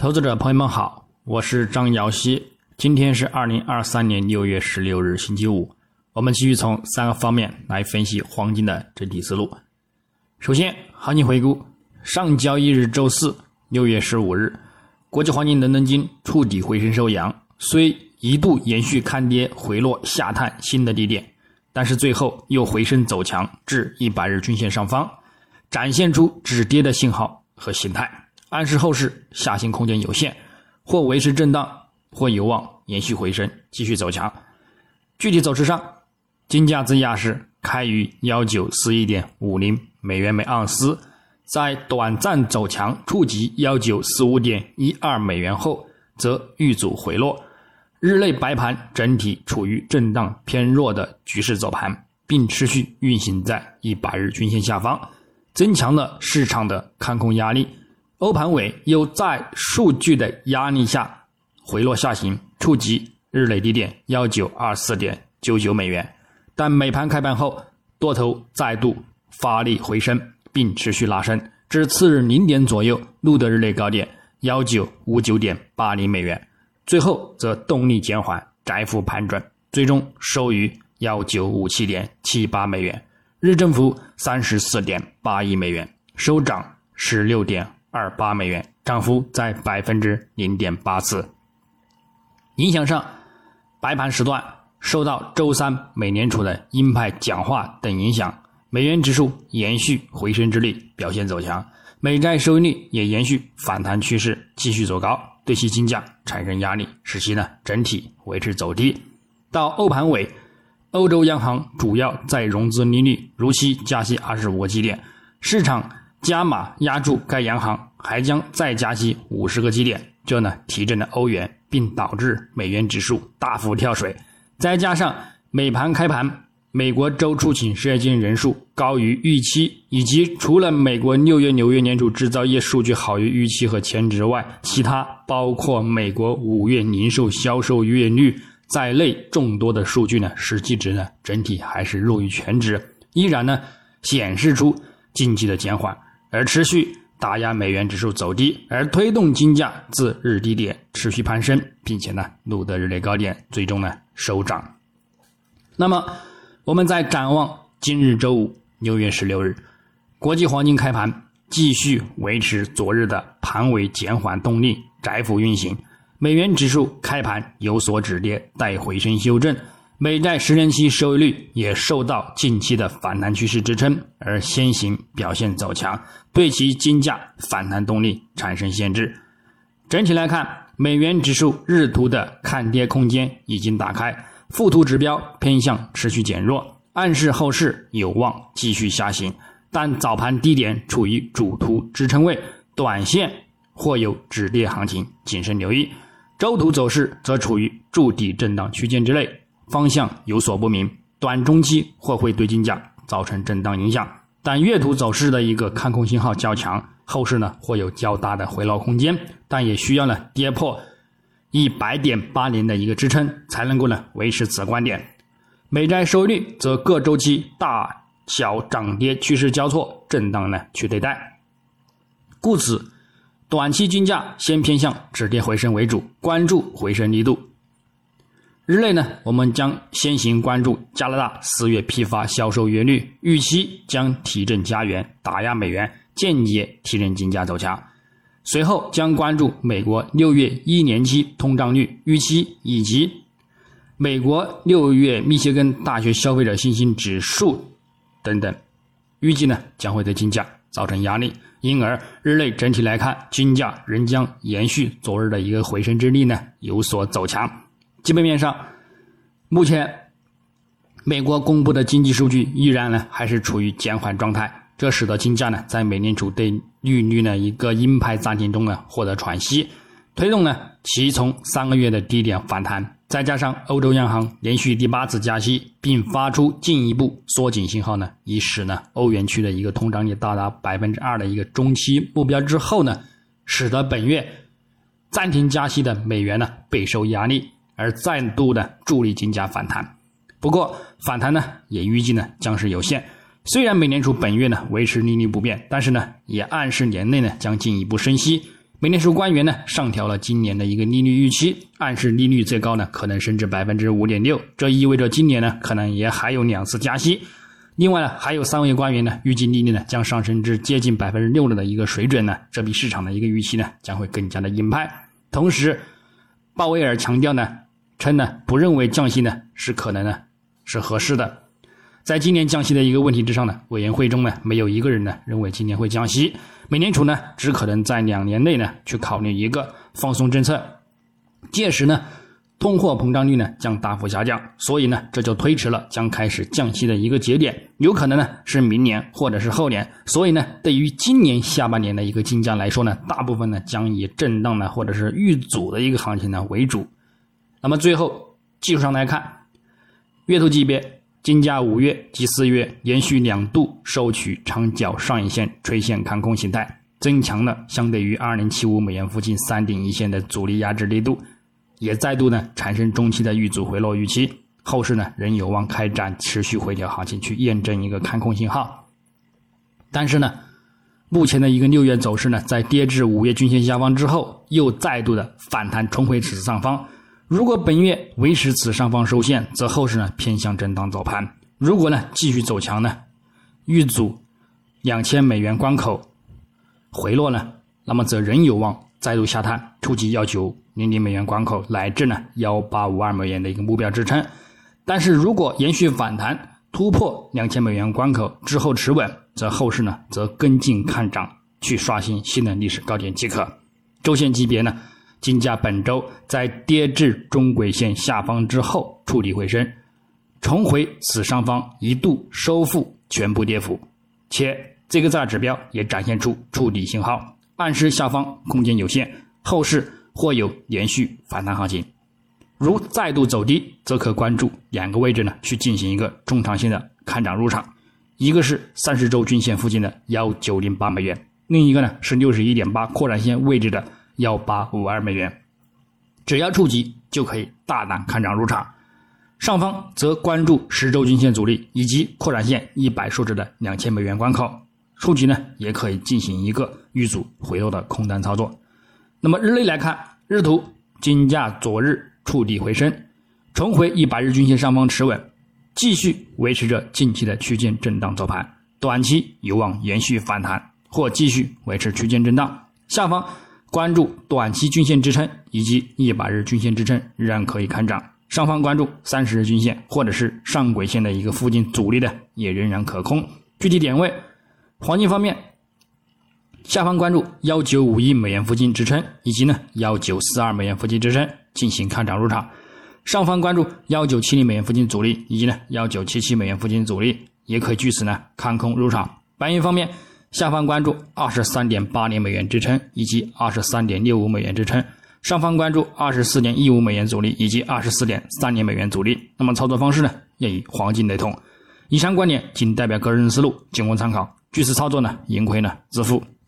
投资者朋友们好，我是张瑶希。今天是二零二三年六月十六日，星期五。我们继续从三个方面来分析黄金的整体思路。首先，行情回顾：上交易日周四，六月十五日，国际黄金伦敦金触底回升收阳，虽一度延续看跌回落下探新的低点，但是最后又回升走强至一百日均线上方，展现出止跌的信号和形态。暗示后市下行空间有限，或维持震荡，或有望延续回升，继续走强。具体走势上，金价自亚市开于幺九四一点五零美元每盎司，在短暂走强触及幺九四五点一二美元后，则遇阻回落。日内白盘整体处于震荡偏弱的局势走盘，并持续运行在一百日均线下方，增强了市场的看空压力。欧盘尾又在数据的压力下回落下行，触及日内低点幺九二四点九九美元，但美盘开盘后多头再度发力回升，并持续拉升至次日零点左右录得日内高点幺九五九点八零美元，最后则动力减缓，窄幅盘整，最终收于幺九五七点七八美元，日振幅三十四点八亿美元，收涨十六点。二八美元，涨幅在百分之零点八四。影响上，白盘时段受到周三美联储的鹰派讲话等影响，美元指数延续回升之力，表现走强，美债收益率也延续反弹趋势，继续走高，对其金价产生压力，使其呢整体维持走低。到欧盘尾，欧洲央行主要在融资利率如期加息二十五个基点，市场。加码压住该央行还将再加息五十个基点，这呢提振了欧元，并导致美元指数大幅跳水。再加上美盘开盘，美国周出勤失业金人数高于预期，以及除了美国六月纽约年储制造业数据好于预期和前值外，其他包括美国五月零售销售月率在内众多的数据呢，实际值呢整体还是弱于全值，依然呢显示出经济的减缓。而持续打压美元指数走低，而推动金价自日低点持续攀升，并且呢录得日内高点，最终呢收涨。那么，我们再展望今日周五六月十六日，国际黄金开盘继续维持昨日的盘尾减缓动力，窄幅运行，美元指数开盘有所止跌，待回升修正。美债十年期收益率也受到近期的反弹趋势支撑，而先行表现走强，对其金价反弹动力产生限制。整体来看，美元指数日图的看跌空间已经打开，附图指标偏向持续减弱，暗示后市有望继续下行，但早盘低点处于主图支撑位，短线或有止跌行情，谨慎留意。周图走势则处于筑底震荡区间之内。方向有所不明，短中期或会对金价造成震荡影响，但月图走势的一个看空信号较强，后市呢会有较大的回落空间，但也需要呢跌破一百点八零的一个支撑，才能够呢维持此观点。美债收益率则各周期大小涨跌趋势交错，震荡呢去对待，故此短期均价先偏向止跌回升为主，关注回升力度。日内呢，我们将先行关注加拿大四月批发销售月率，预期将提振加元，打压美元，间接提振金价走强。随后将关注美国六月一年期通胀率预期，以及美国六月密歇根大学消费者信心指数等等，预计呢将会对金价造成压力，因而日内整体来看，金价仍将延续昨日的一个回升之力呢，有所走强。基本面上，目前美国公布的经济数据依然呢还是处于减缓状态，这使得金价呢在美联储对利率呢一个鹰派暂停中呢获得喘息，推动呢其从三个月的低点反弹。再加上欧洲央行连续第八次加息，并发出进一步缩紧信号呢，以使呢欧元区的一个通胀率到达百分之二的一个中期目标之后呢，使得本月暂停加息的美元呢备受压力。而再度的助力金价反弹，不过反弹呢也预计呢将是有限。虽然美联储本月呢维持利率不变，但是呢也暗示年内呢将进一步升息，美联储官员呢上调了今年的一个利率预期，暗示利率最高呢可能升至百分之五点六，这意味着今年呢可能也还有两次加息。另外呢，还有三位官员呢预计利率呢将上升至接近百分之六的一个水准呢，这比市场的一个预期呢将会更加的鹰派。同时，鲍威尔强调呢，称呢不认为降息呢是可能呢是合适的。在今年降息的一个问题之上呢，委员会中呢没有一个人呢认为今年会降息。美联储呢只可能在两年内呢去考虑一个放松政策，届时呢通货膨胀率呢将大幅下降，所以呢这就推迟了将开始降息的一个节点，有可能呢是明年或者是后年。所以呢对于今年下半年的一个金价来说呢，大部分呢将以震荡呢或者是遇阻的一个行情呢为主。那么最后技术上来看，月图级别。金价五月及四月连续两度收取长角上影线垂线看空形态，增强了相对于二零七五美元附近三顶一线的阻力压制力度，也再度呢产生中期的遇阻回落预期，后市呢仍有望开展持续回调行情去验证一个看空信号。但是呢，目前的一个六月走势呢，在跌至五月均线下方之后，又再度的反弹重回此上方。如果本月维持此上方收线，则后市呢偏向震荡早盘；如果呢继续走强呢，遇阻两千美元关口回落呢，那么则仍有望再度下探，触及幺九零零美元关口乃至呢幺八五二美元的一个目标支撑。但是如果延续反弹突破两千美元关口之后持稳，则后市呢则跟进看涨，去刷新新的历史高点即可。周线级别呢？金价本周在跌至中轨线下方之后触底回升，重回此上方一度收复全部跌幅，且这个大指标也展现出触底信号，暗示下方空间有限，后市或有连续反弹行情。如再度走低，则可关注两个位置呢，去进行一个中长线的看涨入场，一个是三十周均线附近的幺九零八美元，另一个呢是六十一点八扩展线位置的。幺八五二美元，只要触及就可以大胆看涨入场。上方则关注十周均线阻力以及扩展线一百数值的两千美元关口，触及呢也可以进行一个遇阻回落的空单操作。那么日内来看，日图金价昨日触底回升，重回一百日均线上方持稳，继续维持着近期的区间震荡走盘，短期有望延续反弹或继续维持区间震荡。下方。关注短期均线支撑以及一百日均线支撑仍然可以看涨，上方关注三十日均线或者是上轨线的一个附近阻力的也仍然可空。具体点位，黄金方面，下方关注幺九五一美元附近支撑以及呢幺九四二美元附近支撑进行看涨入场，上方关注幺九七零美元附近阻力以及呢幺九七七美元附近阻力也可据此呢看空入场。白银方面。下方关注二十三点八零美元支撑以及二十三点六五美元支撑，上方关注二十四点一五美元阻力以及二十四点三零美元阻力。那么操作方式呢，也与黄金雷同。以上观点仅代表个人思路，仅供参考。据此操作呢，盈亏呢自负。